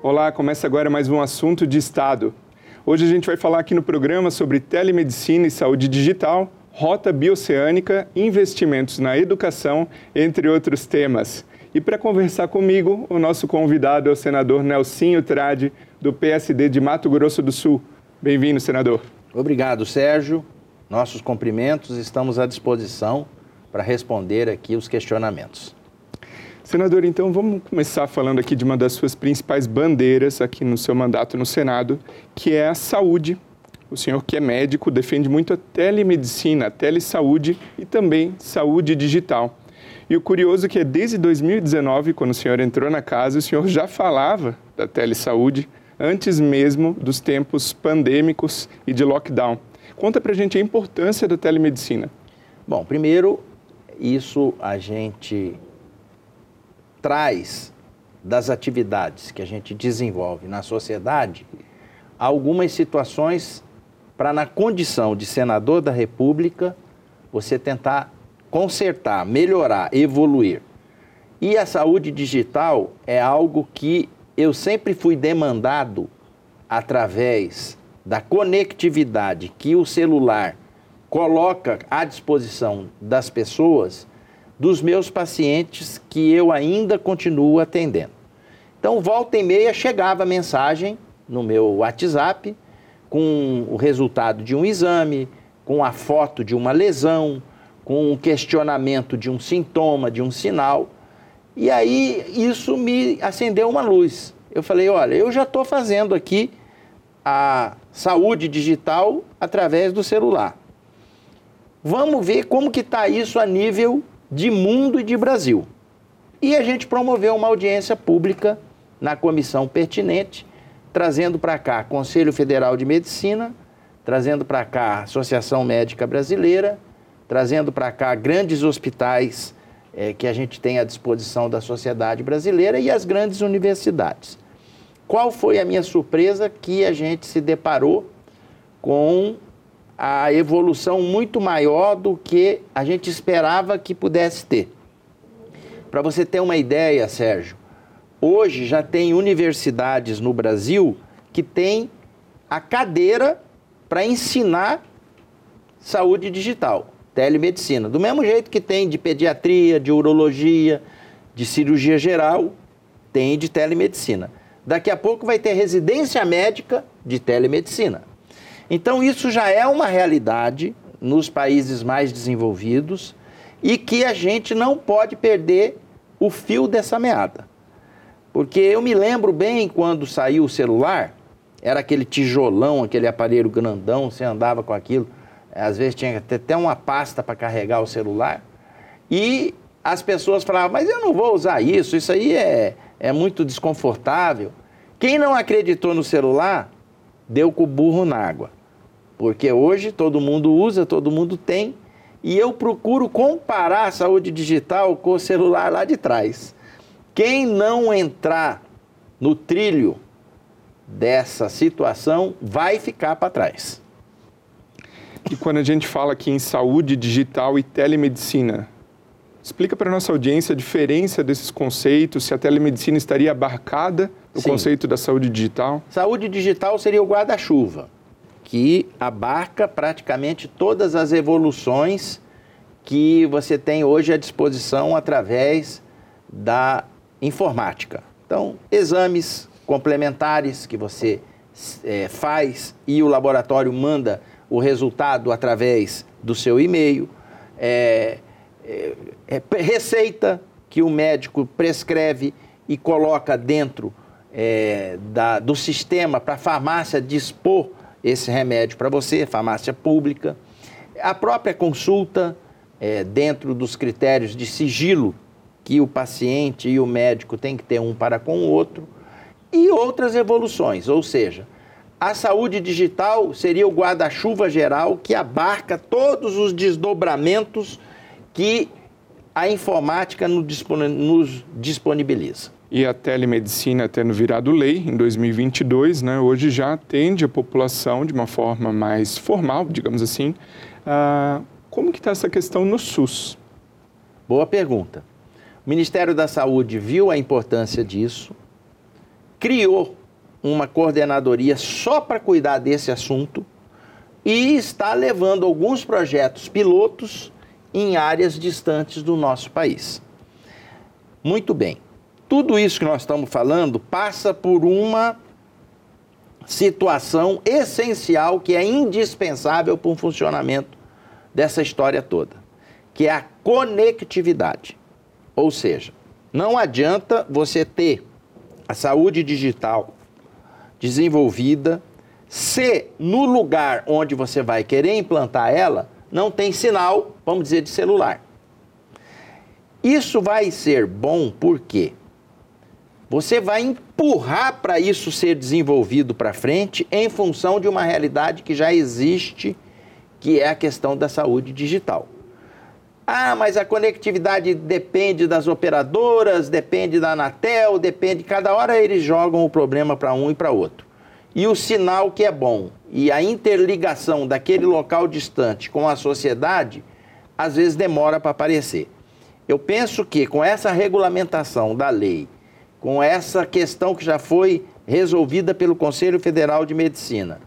Olá, começa agora mais um assunto de Estado. Hoje a gente vai falar aqui no programa sobre telemedicina e saúde digital, rota bioceânica, investimentos na educação, entre outros temas. E para conversar comigo, o nosso convidado é o senador Nelsinho Trade, do PSD de Mato Grosso do Sul. Bem-vindo, senador. Obrigado, Sérgio. Nossos cumprimentos, estamos à disposição para responder aqui os questionamentos. Senador, então vamos começar falando aqui de uma das suas principais bandeiras aqui no seu mandato no Senado, que é a saúde. O senhor que é médico defende muito a telemedicina, a telesaúde e também saúde digital. E o curioso é que desde 2019, quando o senhor entrou na casa, o senhor já falava da telesaúde antes mesmo dos tempos pandêmicos e de lockdown. Conta pra gente a importância da telemedicina. Bom, primeiro, isso a gente traz das atividades que a gente desenvolve na sociedade algumas situações para, na condição de senador da República, você tentar consertar, melhorar, evoluir. E a saúde digital é algo que eu sempre fui demandado através da conectividade que o celular coloca à disposição das pessoas dos meus pacientes que eu ainda continuo atendendo. Então, volta e meia chegava mensagem no meu WhatsApp com o resultado de um exame, com a foto de uma lesão, com um questionamento de um sintoma, de um sinal. E aí isso me acendeu uma luz. Eu falei: olha, eu já estou fazendo aqui a saúde digital através do celular. Vamos ver como que está isso a nível de mundo e de Brasil. E a gente promoveu uma audiência pública na comissão pertinente, trazendo para cá Conselho Federal de Medicina, trazendo para cá Associação Médica Brasileira, trazendo para cá grandes hospitais é, que a gente tem à disposição da sociedade brasileira e as grandes universidades. Qual foi a minha surpresa que a gente se deparou com a evolução muito maior do que a gente esperava que pudesse ter. Para você ter uma ideia, Sérgio, hoje já tem universidades no Brasil que têm a cadeira para ensinar saúde digital, telemedicina. Do mesmo jeito que tem de pediatria, de urologia, de cirurgia geral, tem de telemedicina. Daqui a pouco vai ter residência médica de telemedicina. Então, isso já é uma realidade nos países mais desenvolvidos e que a gente não pode perder o fio dessa meada. Porque eu me lembro bem quando saiu o celular, era aquele tijolão, aquele aparelho grandão, você andava com aquilo, às vezes tinha até uma pasta para carregar o celular, e as pessoas falavam, mas eu não vou usar isso, isso aí é, é muito desconfortável. Quem não acreditou no celular, deu com o burro na água. Porque hoje todo mundo usa, todo mundo tem, e eu procuro comparar a saúde digital com o celular lá de trás. Quem não entrar no trilho dessa situação vai ficar para trás. E quando a gente fala aqui em saúde digital e telemedicina, explica para a nossa audiência a diferença desses conceitos, se a telemedicina estaria abarcada no Sim. conceito da saúde digital? Saúde digital seria o guarda-chuva que abarca praticamente todas as evoluções que você tem hoje à disposição através da informática. Então, exames complementares que você é, faz e o laboratório manda o resultado através do seu e-mail, é, é, é receita que o médico prescreve e coloca dentro é, da, do sistema para a farmácia dispor esse remédio para você, farmácia pública. A própria consulta, é, dentro dos critérios de sigilo que o paciente e o médico têm que ter um para com o outro, e outras evoluções, ou seja, a saúde digital seria o guarda-chuva geral que abarca todos os desdobramentos que a informática nos disponibiliza e a telemedicina tendo virado lei em 2022, né, hoje já atende a população de uma forma mais formal, digamos assim. Ah, como que está essa questão no SUS? Boa pergunta. O Ministério da Saúde viu a importância disso criou uma coordenadoria só para cuidar desse assunto e está levando alguns projetos pilotos em áreas distantes do nosso país. Muito bem. Tudo isso que nós estamos falando passa por uma situação essencial que é indispensável para o funcionamento dessa história toda, que é a conectividade. Ou seja, não adianta você ter a saúde digital desenvolvida se no lugar onde você vai querer implantar ela não tem sinal, vamos dizer, de celular. Isso vai ser bom porque você vai empurrar para isso ser desenvolvido para frente em função de uma realidade que já existe, que é a questão da saúde digital. Ah, mas a conectividade depende das operadoras, depende da Anatel, depende. Cada hora eles jogam o problema para um e para outro. E o sinal que é bom e a interligação daquele local distante com a sociedade, às vezes demora para aparecer. Eu penso que com essa regulamentação da lei, com essa questão que já foi resolvida pelo Conselho Federal de Medicina,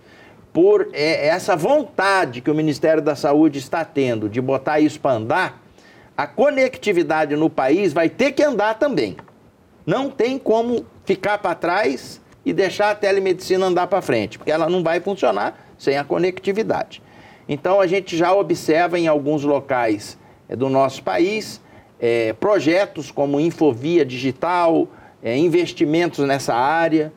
por é, essa vontade que o Ministério da Saúde está tendo de botar isso para andar, a conectividade no país vai ter que andar também. Não tem como ficar para trás e deixar a telemedicina andar para frente, porque ela não vai funcionar sem a conectividade. Então a gente já observa em alguns locais é, do nosso país é, projetos como Infovia Digital, é, investimentos nessa área,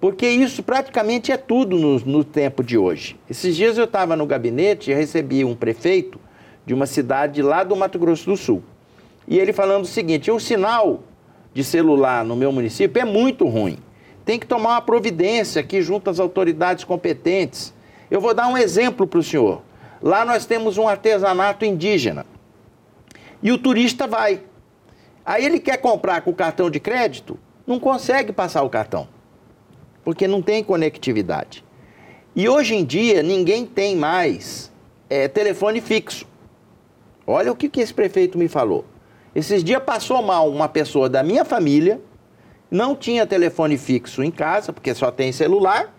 porque isso praticamente é tudo no, no tempo de hoje. Esses dias eu estava no gabinete e recebi um prefeito de uma cidade lá do Mato Grosso do Sul. E ele falando o seguinte: o sinal de celular no meu município é muito ruim. Tem que tomar uma providência aqui junto às autoridades competentes. Eu vou dar um exemplo para o senhor. Lá nós temos um artesanato indígena. E o turista vai. Aí ele quer comprar com cartão de crédito, não consegue passar o cartão porque não tem conectividade. E hoje em dia ninguém tem mais é, telefone fixo. Olha o que, que esse prefeito me falou. Esses dias passou mal uma pessoa da minha família, não tinha telefone fixo em casa, porque só tem celular,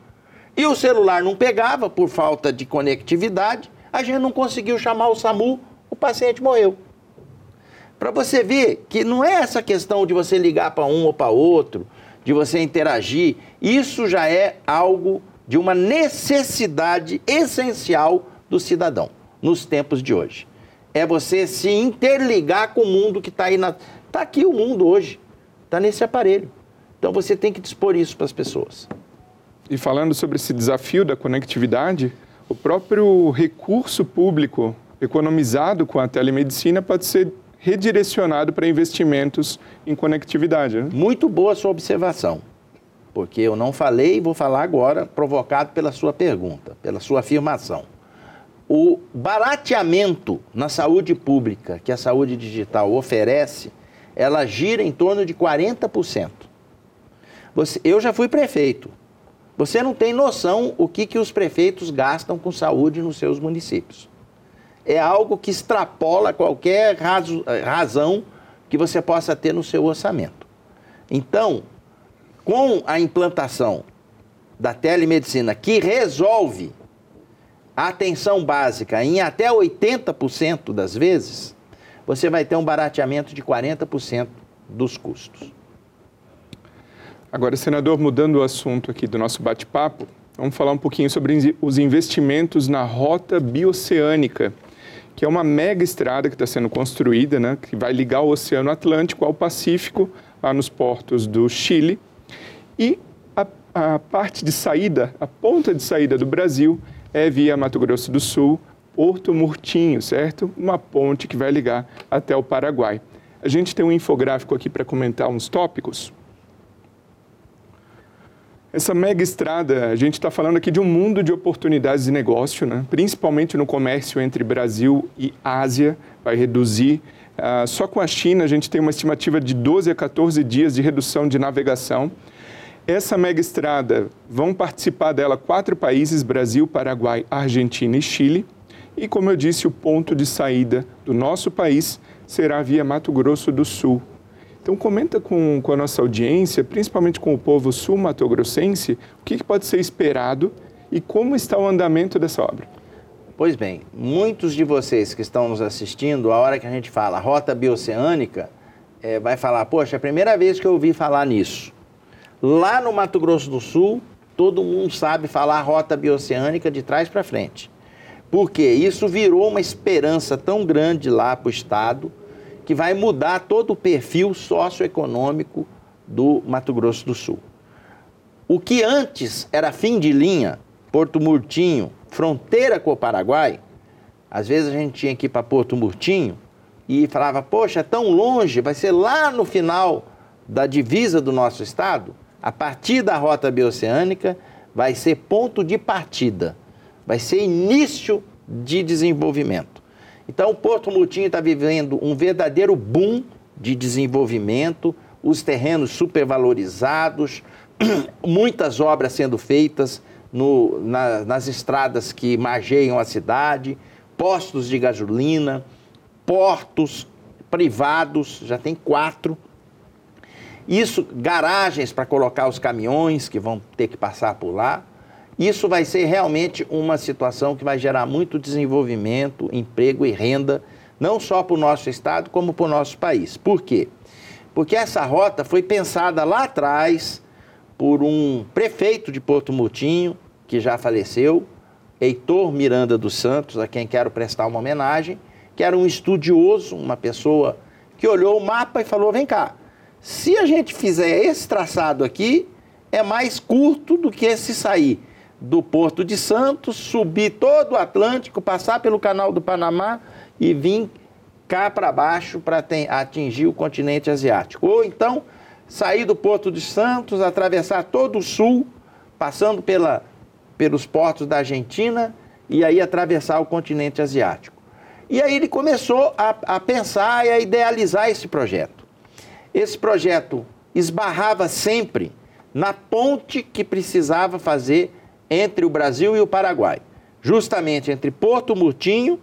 e o celular não pegava por falta de conectividade, a gente não conseguiu chamar o SAMU, o paciente morreu. Para você ver que não é essa questão de você ligar para um ou para outro, de você interagir, isso já é algo de uma necessidade essencial do cidadão nos tempos de hoje. É você se interligar com o mundo que está aí na. Está aqui o mundo hoje, está nesse aparelho. Então você tem que dispor isso para as pessoas. E falando sobre esse desafio da conectividade, o próprio recurso público economizado com a telemedicina pode ser redirecionado para investimentos em conectividade. Né? Muito boa sua observação, porque eu não falei e vou falar agora, provocado pela sua pergunta, pela sua afirmação. O barateamento na saúde pública que a saúde digital oferece, ela gira em torno de 40%. Você, eu já fui prefeito. Você não tem noção o que, que os prefeitos gastam com saúde nos seus municípios é algo que extrapola qualquer razo, razão que você possa ter no seu orçamento. Então, com a implantação da telemedicina, que resolve a atenção básica em até 80% das vezes, você vai ter um barateamento de 40% dos custos. Agora, senador, mudando o assunto aqui do nosso bate-papo, vamos falar um pouquinho sobre os investimentos na rota bioceânica que é uma mega estrada que está sendo construída, né, que vai ligar o Oceano Atlântico ao Pacífico, lá nos portos do Chile. E a, a parte de saída, a ponta de saída do Brasil é via Mato Grosso do Sul, Porto Murtinho, certo? Uma ponte que vai ligar até o Paraguai. A gente tem um infográfico aqui para comentar uns tópicos. Essa mega estrada, a gente está falando aqui de um mundo de oportunidades de negócio, né? principalmente no comércio entre Brasil e Ásia, vai reduzir. Uh, só com a China, a gente tem uma estimativa de 12 a 14 dias de redução de navegação. Essa mega estrada, vão participar dela quatro países: Brasil, Paraguai, Argentina e Chile. E, como eu disse, o ponto de saída do nosso país será via Mato Grosso do Sul. Então comenta com, com a nossa audiência, principalmente com o povo sul-mato-grossense, o que, que pode ser esperado e como está o andamento dessa obra. Pois bem, muitos de vocês que estão nos assistindo, a hora que a gente fala rota bioceânica, é, vai falar, poxa, é a primeira vez que eu ouvi falar nisso. Lá no Mato Grosso do Sul, todo mundo sabe falar rota bioceânica de trás para frente. Porque isso virou uma esperança tão grande lá para o Estado que vai mudar todo o perfil socioeconômico do Mato Grosso do Sul. O que antes era fim de linha, Porto Murtinho, fronteira com o Paraguai, às vezes a gente tinha que ir para Porto Murtinho e falava, poxa, é tão longe, vai ser lá no final da divisa do nosso estado, a partir da rota bioceânica, vai ser ponto de partida, vai ser início de desenvolvimento. Então, o Porto Mutinho está vivendo um verdadeiro boom de desenvolvimento, os terrenos supervalorizados, muitas obras sendo feitas no, na, nas estradas que margeiam a cidade, postos de gasolina, portos privados, já tem quatro. Isso, garagens para colocar os caminhões que vão ter que passar por lá. Isso vai ser realmente uma situação que vai gerar muito desenvolvimento, emprego e renda, não só para o nosso estado, como para o nosso país. Por quê? Porque essa rota foi pensada lá atrás por um prefeito de Porto Mutinho, que já faleceu, Heitor Miranda dos Santos, a quem quero prestar uma homenagem, que era um estudioso, uma pessoa que olhou o mapa e falou: vem cá, se a gente fizer esse traçado aqui, é mais curto do que se sair do Porto de Santos, subir todo o Atlântico, passar pelo Canal do Panamá e vir cá para baixo para atingir o continente asiático. Ou então sair do Porto de Santos, atravessar todo o sul, passando pela, pelos portos da Argentina e aí atravessar o continente asiático. E aí ele começou a, a pensar e a idealizar esse projeto. Esse projeto esbarrava sempre na ponte que precisava fazer entre o Brasil e o Paraguai, justamente entre Porto Murtinho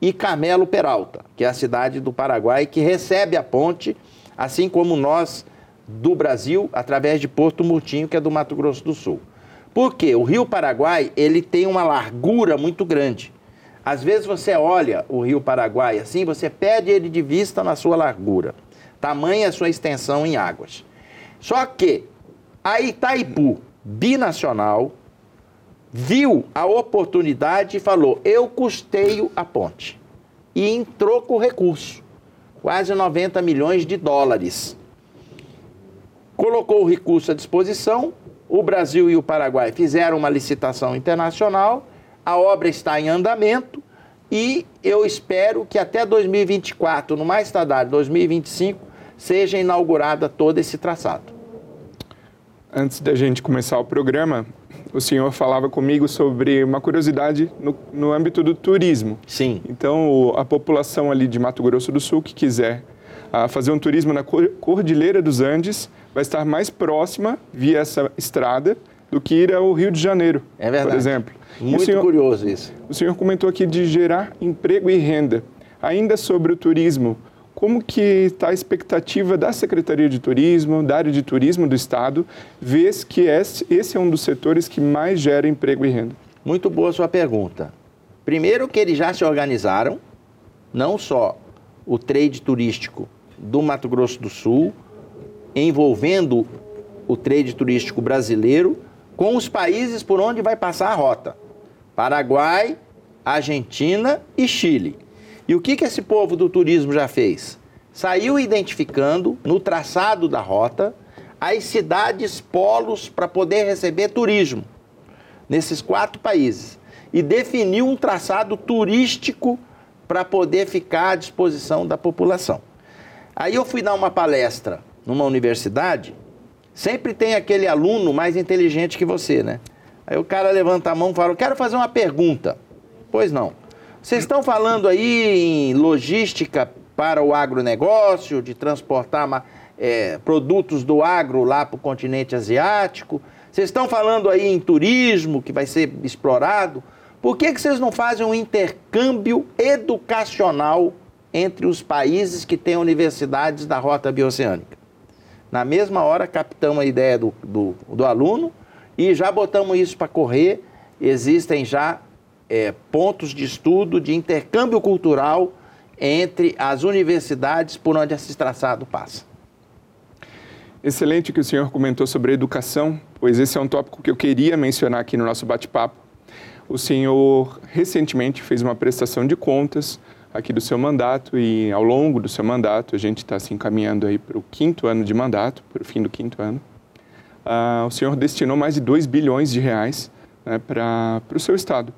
e Carmelo Peralta, que é a cidade do Paraguai que recebe a ponte, assim como nós do Brasil, através de Porto Murtinho, que é do Mato Grosso do Sul. Por quê? O Rio Paraguai, ele tem uma largura muito grande. Às vezes você olha o Rio Paraguai assim, você perde ele de vista na sua largura. Tamanha a sua extensão em águas. Só que a Itaipu, binacional, viu a oportunidade e falou: eu custeio a ponte. E entrou com recurso, quase 90 milhões de dólares. Colocou o recurso à disposição, o Brasil e o Paraguai fizeram uma licitação internacional a obra está em andamento e eu espero que até 2024, no mais tardar 2025, seja inaugurada todo esse traçado. Antes da gente começar o programa, o senhor falava comigo sobre uma curiosidade no, no âmbito do turismo. Sim. Então, a população ali de Mato Grosso do Sul que quiser uh, fazer um turismo na Cordilheira dos Andes vai estar mais próxima, via essa estrada, do que ir ao Rio de Janeiro, é verdade. por exemplo. Muito senhor, curioso isso. O senhor comentou aqui de gerar emprego e renda. Ainda sobre o turismo, como que está a expectativa da Secretaria de Turismo, da área de turismo do Estado, vez que esse é um dos setores que mais gera emprego e renda? Muito boa sua pergunta. Primeiro que eles já se organizaram, não só o trade turístico do Mato Grosso do Sul, envolvendo o trade turístico brasileiro, com os países por onde vai passar a rota. Paraguai, Argentina e Chile. E o que, que esse povo do turismo já fez? Saiu identificando no traçado da rota as cidades polos para poder receber turismo nesses quatro países e definiu um traçado turístico para poder ficar à disposição da população. Aí eu fui dar uma palestra numa universidade Sempre tem aquele aluno mais inteligente que você, né? Aí o cara levanta a mão e fala: Quero fazer uma pergunta. Pois não. Vocês estão falando aí em logística para o agronegócio, de transportar é, produtos do agro lá para o continente asiático. Vocês estão falando aí em turismo que vai ser explorado. Por que, que vocês não fazem um intercâmbio educacional entre os países que têm universidades da rota bioceânica? Na mesma hora, captamos a ideia do, do, do aluno e já botamos isso para correr. Existem já é, pontos de estudo, de intercâmbio cultural entre as universidades por onde esse traçado passa. Excelente que o senhor comentou sobre educação, pois esse é um tópico que eu queria mencionar aqui no nosso bate-papo. O senhor recentemente fez uma prestação de contas aqui do seu mandato e ao longo do seu mandato, a gente está se encaminhando aí para o quinto ano de mandato, para o fim do quinto ano, uh, o senhor destinou mais de 2 bilhões de reais né, para o seu estado.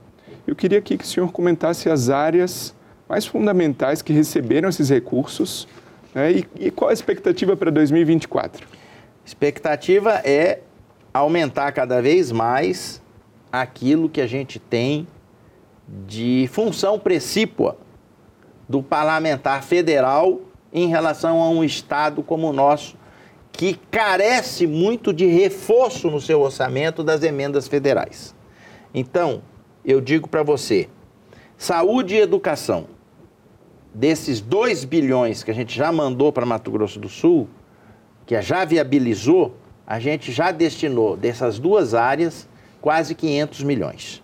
Eu queria aqui que o senhor comentasse as áreas mais fundamentais que receberam esses recursos né, e, e qual a expectativa para 2024? Expectativa é aumentar cada vez mais aquilo que a gente tem de função precípua do parlamentar federal em relação a um Estado como o nosso, que carece muito de reforço no seu orçamento das emendas federais. Então, eu digo para você, saúde e educação, desses 2 bilhões que a gente já mandou para Mato Grosso do Sul, que já viabilizou, a gente já destinou dessas duas áreas quase 500 milhões.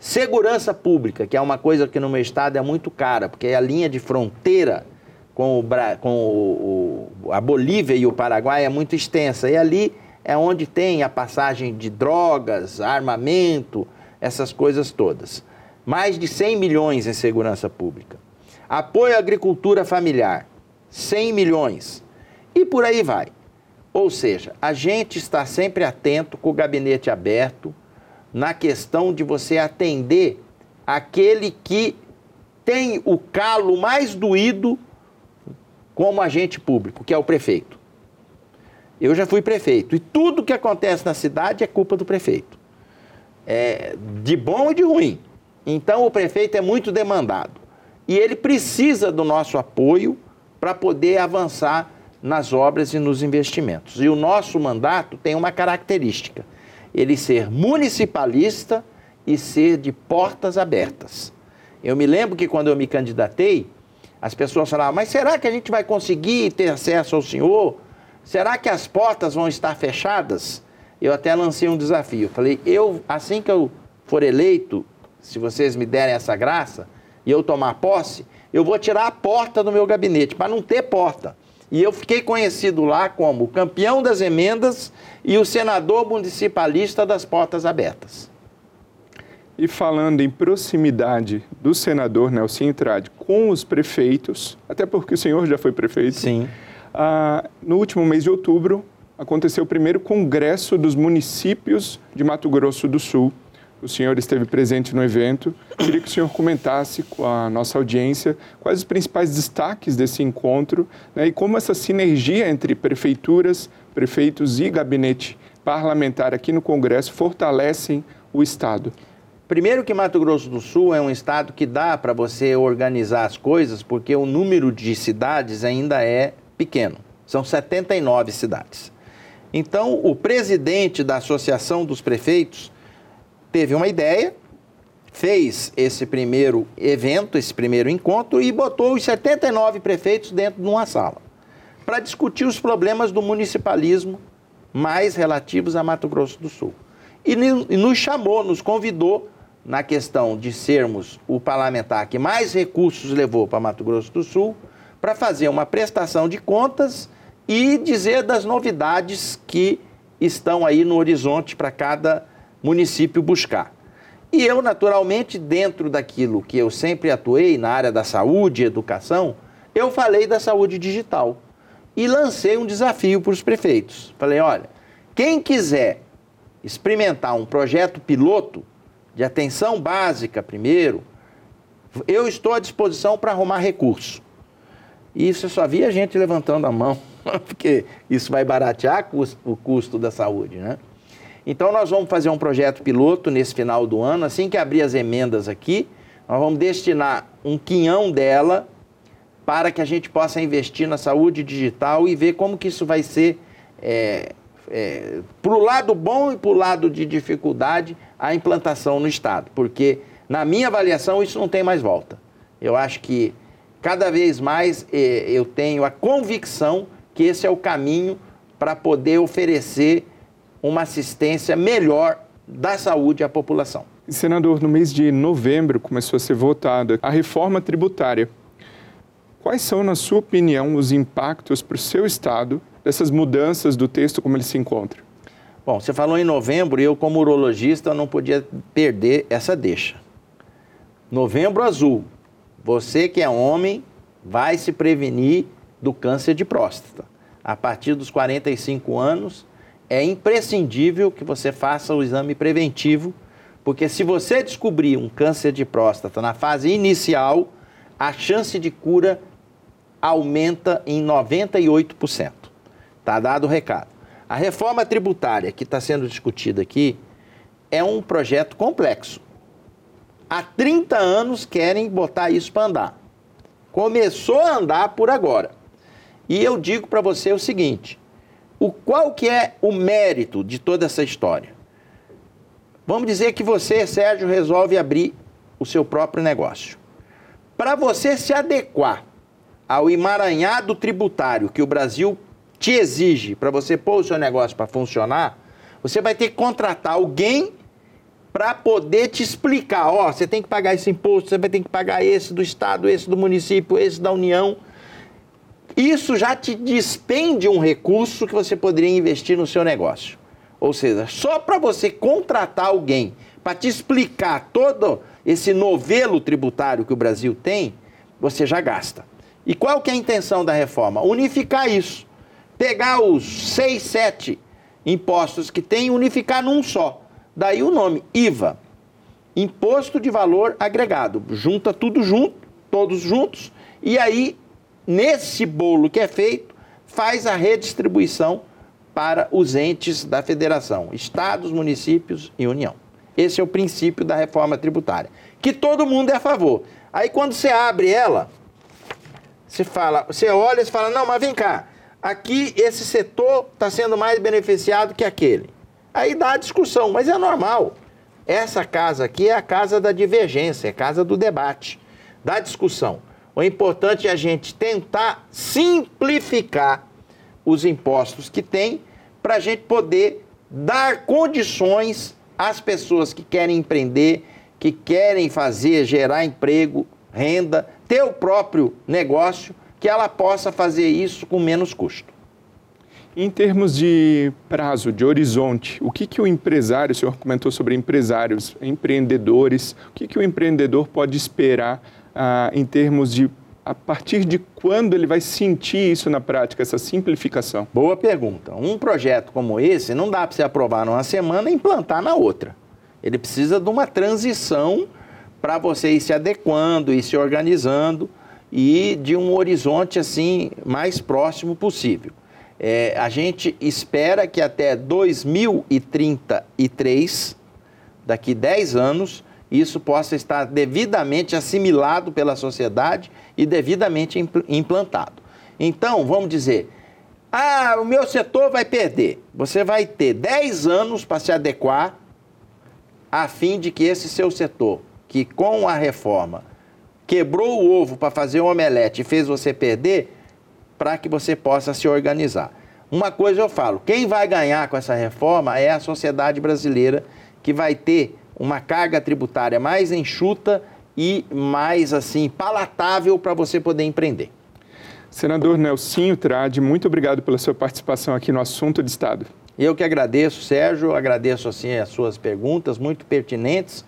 Segurança pública, que é uma coisa que no meu estado é muito cara, porque é a linha de fronteira com, o, com o, o, a Bolívia e o Paraguai é muito extensa. E ali é onde tem a passagem de drogas, armamento, essas coisas todas. Mais de 100 milhões em segurança pública. Apoio à agricultura familiar, 100 milhões. E por aí vai. Ou seja, a gente está sempre atento com o gabinete aberto na questão de você atender aquele que tem o calo mais doído como agente público, que é o prefeito. Eu já fui prefeito e tudo que acontece na cidade é culpa do prefeito. É, de bom e de ruim. Então o prefeito é muito demandado e ele precisa do nosso apoio para poder avançar nas obras e nos investimentos. E o nosso mandato tem uma característica ele ser municipalista e ser de portas abertas. Eu me lembro que quando eu me candidatei, as pessoas falavam: Mas será que a gente vai conseguir ter acesso ao senhor? Será que as portas vão estar fechadas? Eu até lancei um desafio. Falei: Eu, assim que eu for eleito, se vocês me derem essa graça e eu tomar posse, eu vou tirar a porta do meu gabinete, para não ter porta. E eu fiquei conhecido lá como o campeão das emendas e o senador municipalista das portas abertas. E falando em proximidade do senador Nelson Trade com os prefeitos, até porque o senhor já foi prefeito. Sim. Ah, no último mês de outubro, aconteceu o primeiro congresso dos municípios de Mato Grosso do Sul, o senhor esteve presente no evento. Queria que o senhor comentasse com a nossa audiência quais os principais destaques desse encontro né, e como essa sinergia entre prefeituras, prefeitos e gabinete parlamentar aqui no Congresso fortalecem o Estado. Primeiro que Mato Grosso do Sul é um estado que dá para você organizar as coisas, porque o número de cidades ainda é pequeno. São 79 cidades. Então, o presidente da Associação dos Prefeitos teve uma ideia, fez esse primeiro evento, esse primeiro encontro e botou os 79 prefeitos dentro de uma sala para discutir os problemas do municipalismo mais relativos a Mato Grosso do Sul. E nos chamou, nos convidou na questão de sermos o parlamentar que mais recursos levou para Mato Grosso do Sul para fazer uma prestação de contas e dizer das novidades que estão aí no horizonte para cada município buscar. E eu, naturalmente, dentro daquilo que eu sempre atuei na área da saúde e educação, eu falei da saúde digital e lancei um desafio para os prefeitos. Falei: olha, quem quiser experimentar um projeto piloto de atenção básica primeiro, eu estou à disposição para arrumar recurso. E isso só via gente levantando a mão, porque isso vai baratear o custo da saúde, né? Então nós vamos fazer um projeto piloto nesse final do ano, assim que abrir as emendas aqui, nós vamos destinar um quinhão dela para que a gente possa investir na saúde digital e ver como que isso vai ser é, é, para o lado bom e para o lado de dificuldade a implantação no Estado, porque na minha avaliação isso não tem mais volta. Eu acho que cada vez mais é, eu tenho a convicção que esse é o caminho para poder oferecer uma assistência melhor da saúde à população. Senador, no mês de novembro começou a ser votada a reforma tributária. Quais são, na sua opinião, os impactos para o seu Estado dessas mudanças do texto como ele se encontra? Bom, você falou em novembro e eu, como urologista, não podia perder essa deixa. Novembro azul. Você que é homem vai se prevenir do câncer de próstata. A partir dos 45 anos, é imprescindível que você faça o exame preventivo, porque se você descobrir um câncer de próstata na fase inicial, a chance de cura aumenta em 98%. Está dado o recado. A reforma tributária que está sendo discutida aqui é um projeto complexo. Há 30 anos querem botar isso para andar. Começou a andar por agora. E eu digo para você o seguinte: o qual que é o mérito de toda essa história? Vamos dizer que você, Sérgio, resolve abrir o seu próprio negócio. Para você se adequar ao emaranhado tributário que o Brasil te exige para você pôr o seu negócio para funcionar, você vai ter que contratar alguém para poder te explicar, ó, você tem que pagar esse imposto, você vai ter que pagar esse do estado, esse do município, esse da União. Isso já te despende um recurso que você poderia investir no seu negócio. Ou seja, só para você contratar alguém para te explicar todo esse novelo tributário que o Brasil tem, você já gasta. E qual que é a intenção da reforma? Unificar isso. Pegar os seis, sete impostos que tem e unificar num só. Daí o nome IVA, Imposto de Valor Agregado. Junta tudo junto, todos juntos, e aí, nesse bolo que é feito, faz a redistribuição para os entes da federação, estados, municípios e União. Esse é o princípio da reforma tributária, que todo mundo é a favor. Aí quando você abre ela, você fala, você olha e fala, não, mas vem cá, aqui esse setor está sendo mais beneficiado que aquele. Aí dá a discussão, mas é normal. Essa casa aqui é a casa da divergência, é a casa do debate, da discussão. O importante é a gente tentar simplificar os impostos que tem para a gente poder dar condições às pessoas que querem empreender, que querem fazer, gerar emprego, renda, ter o próprio negócio, que ela possa fazer isso com menos custo. Em termos de prazo, de horizonte, o que, que o empresário, o senhor comentou sobre empresários, empreendedores, o que, que o empreendedor pode esperar ah, em termos de a partir de quando ele vai sentir isso na prática, essa simplificação? Boa pergunta. Um projeto como esse não dá para você aprovar numa semana e implantar na outra. Ele precisa de uma transição para você ir se adequando, ir se organizando e de um horizonte assim mais próximo possível. É, a gente espera que até 2033, daqui 10 anos, isso possa estar devidamente assimilado pela sociedade e devidamente implantado. Então, vamos dizer, ah, o meu setor vai perder. Você vai ter 10 anos para se adequar a fim de que esse seu setor, que com a reforma quebrou o ovo para fazer um omelete e fez você perder, para que você possa se organizar. Uma coisa eu falo, quem vai ganhar com essa reforma é a sociedade brasileira que vai ter uma carga tributária mais enxuta e mais assim palatável para você poder empreender. Senador Nelsinho Trade, muito obrigado pela sua participação aqui no Assunto de Estado. Eu que agradeço, Sérgio, agradeço assim as suas perguntas muito pertinentes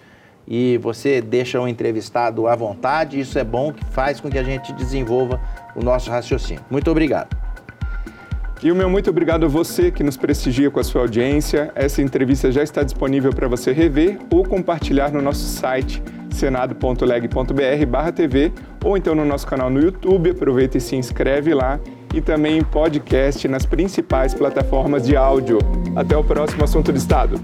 e você deixa o entrevistado à vontade, isso é bom que faz com que a gente desenvolva o nosso raciocínio. Muito obrigado. E o meu muito obrigado a você que nos prestigia com a sua audiência. Essa entrevista já está disponível para você rever ou compartilhar no nosso site senado.leg.br/tv ou então no nosso canal no YouTube. Aproveita e se inscreve lá e também em podcast nas principais plataformas de áudio. Até o próximo assunto de estado.